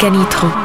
Michael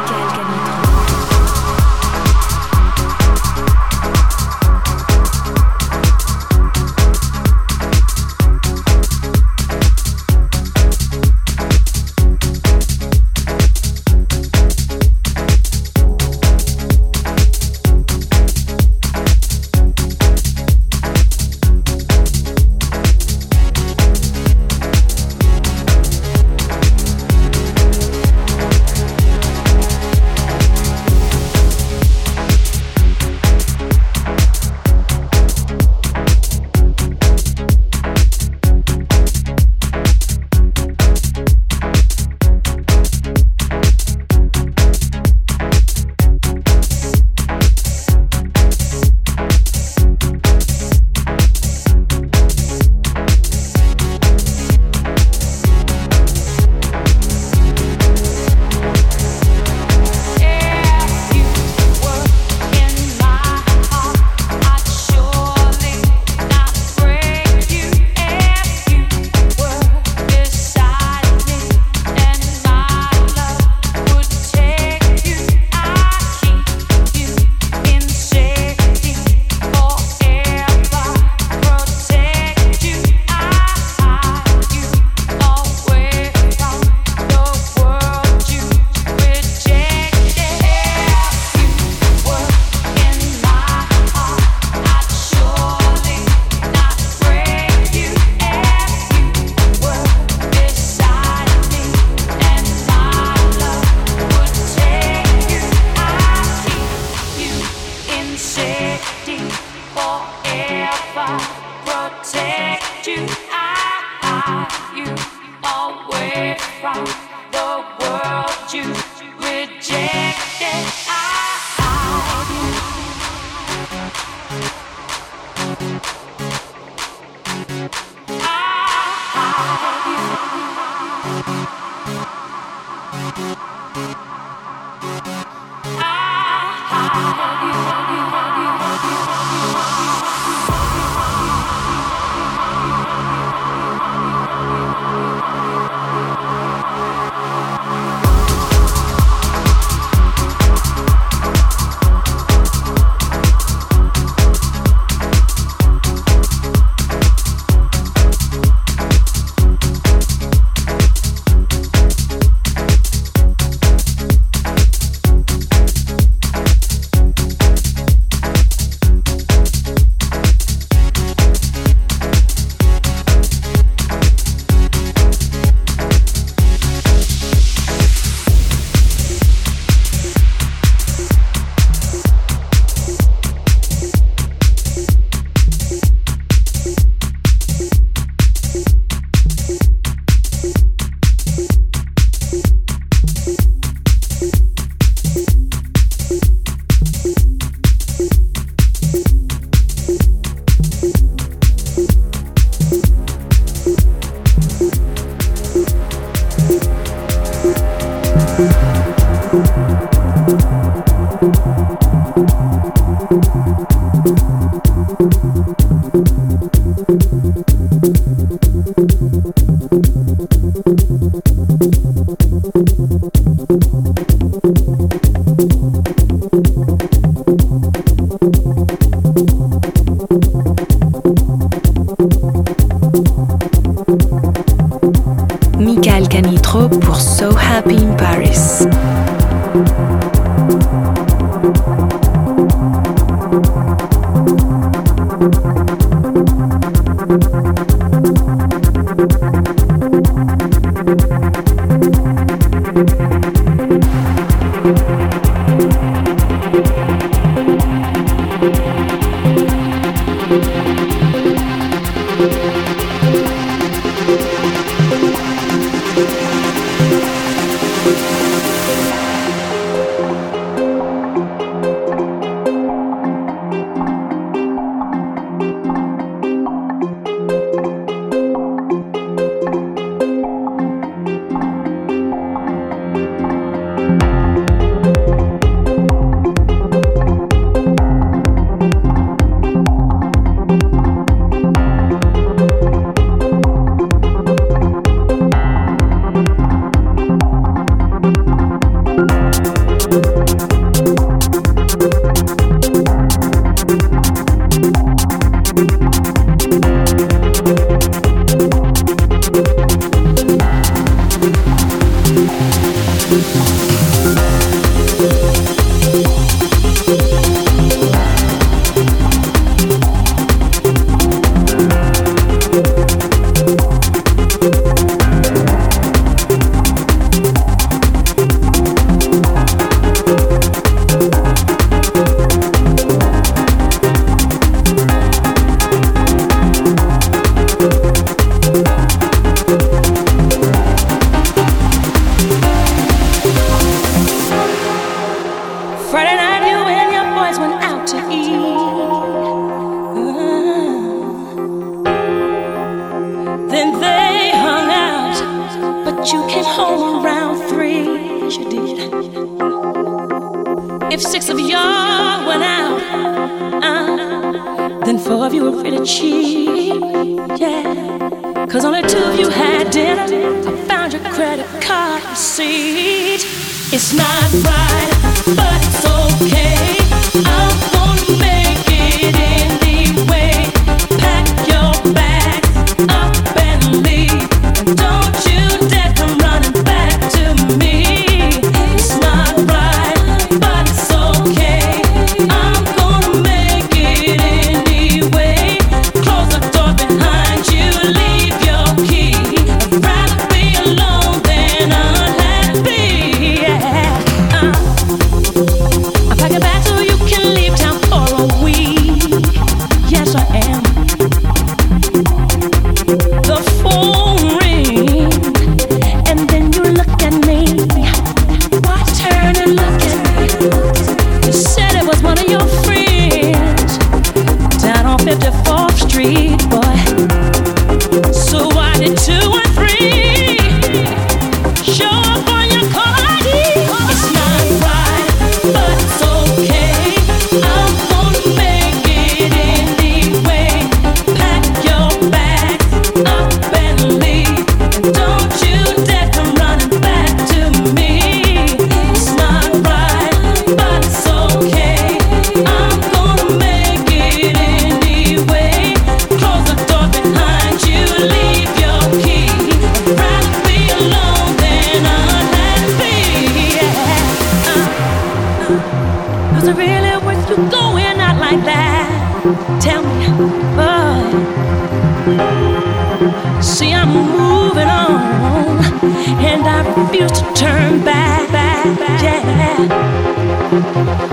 Música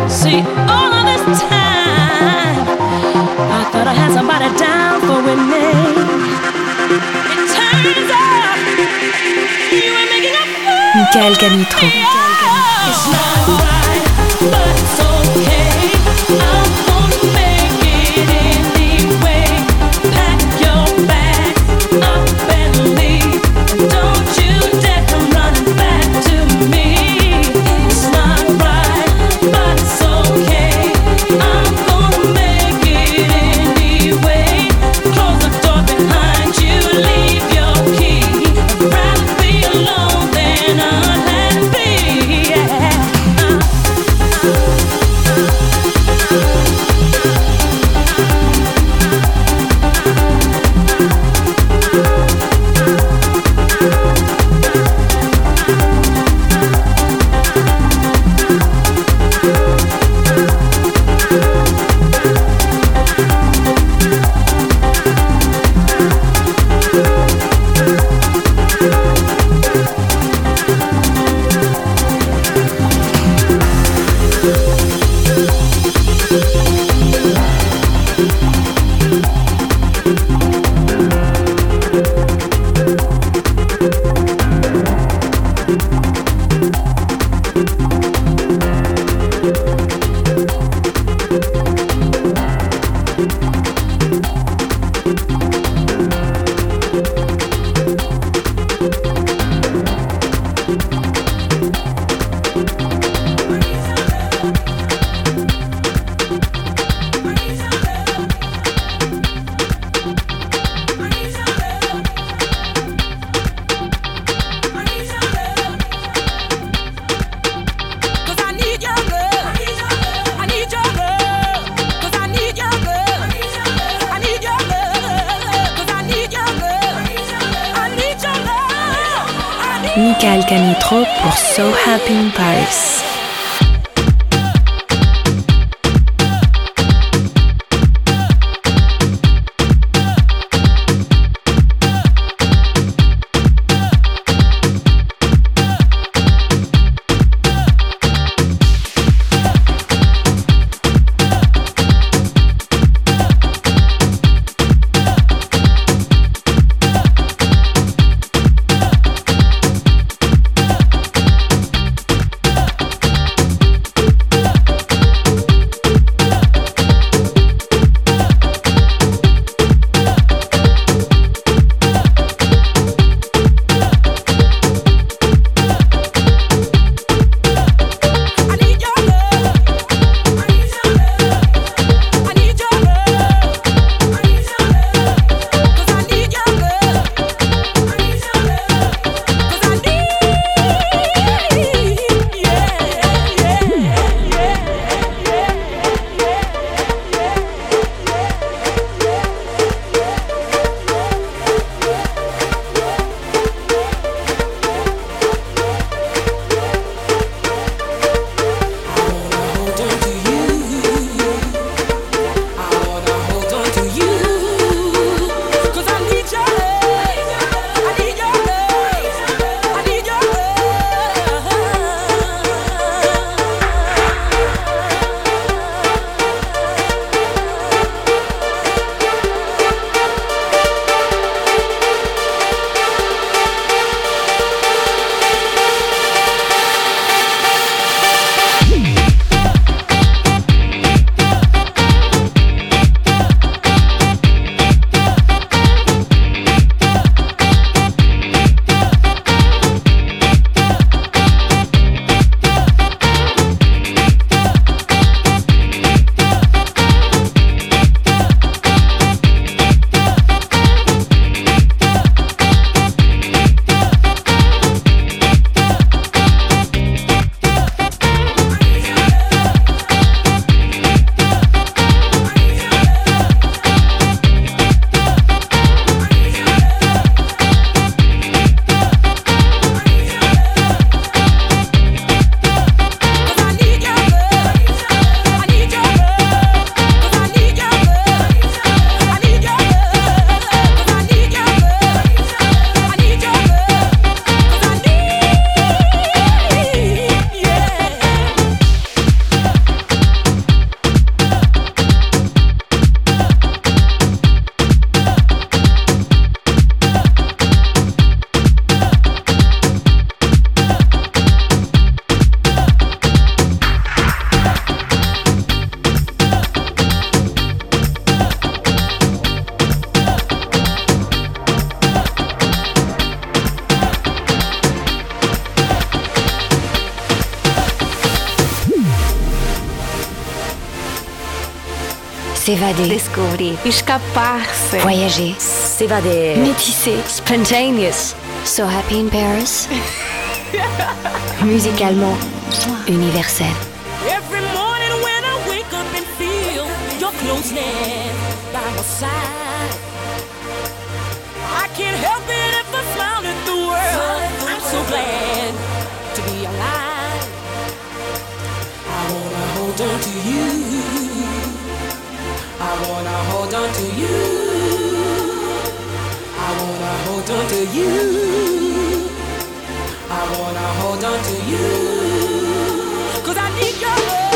See, all of this time, I thought I had somebody down for. It turns out It's not right. S'évader. Descobrir. Escapar-se. Voyager. S'évader. Métisser. Spontaneous. So happy in Paris. Musicalement universel. Every morning when I wake up and feel your closeness by my side, I can't help it if I smile at the world. I'm so glad to be alive. I wanna hold on to you. I wanna hold on to you. I wanna hold on to you. I wanna hold on to you. Cause I need your love.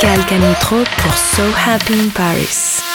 Canitro pour So Happy in Paris.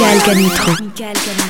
Michael Canitro.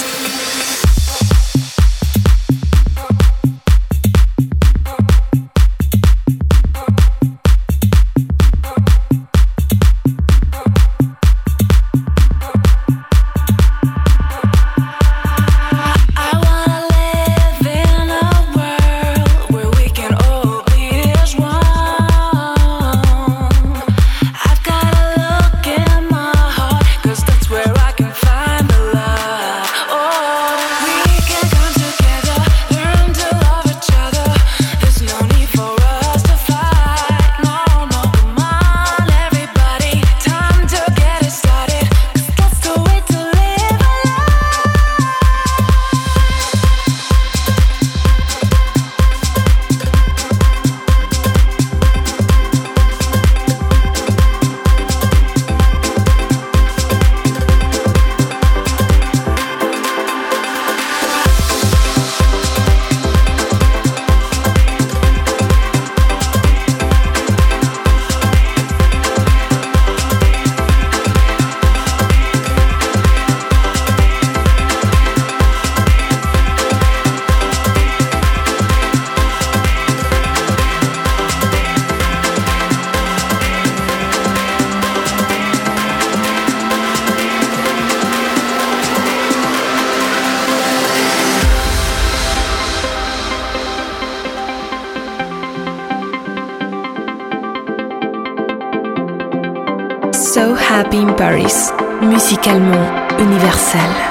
In Paris, musicalement universel.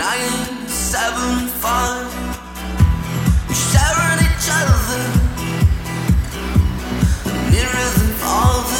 nine, seven, five. We stare at each other, nearer than all the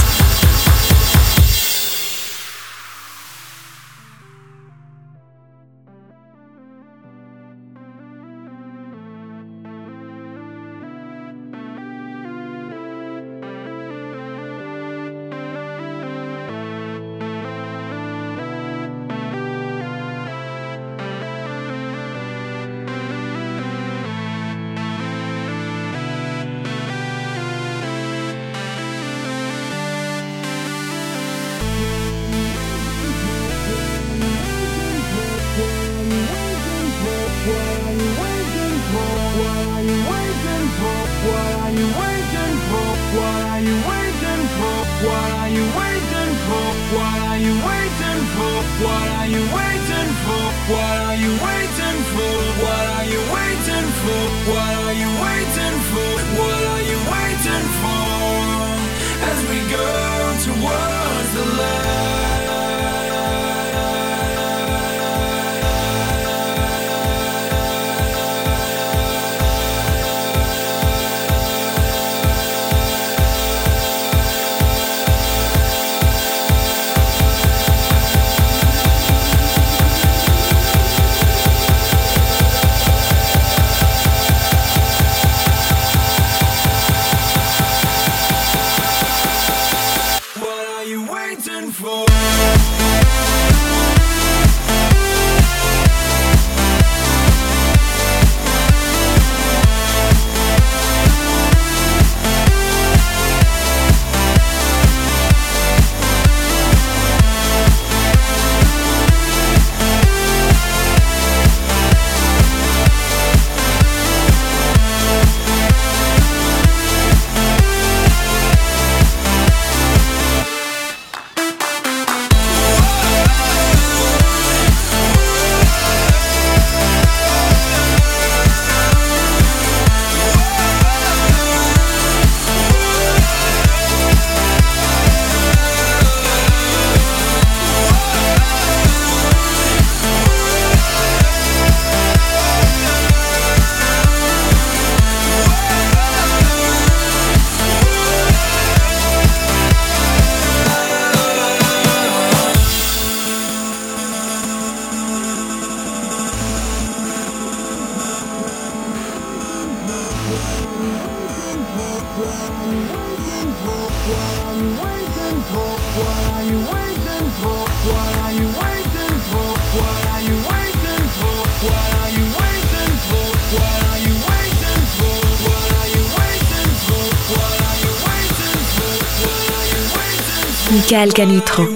What are you waiting? Michael Canitro.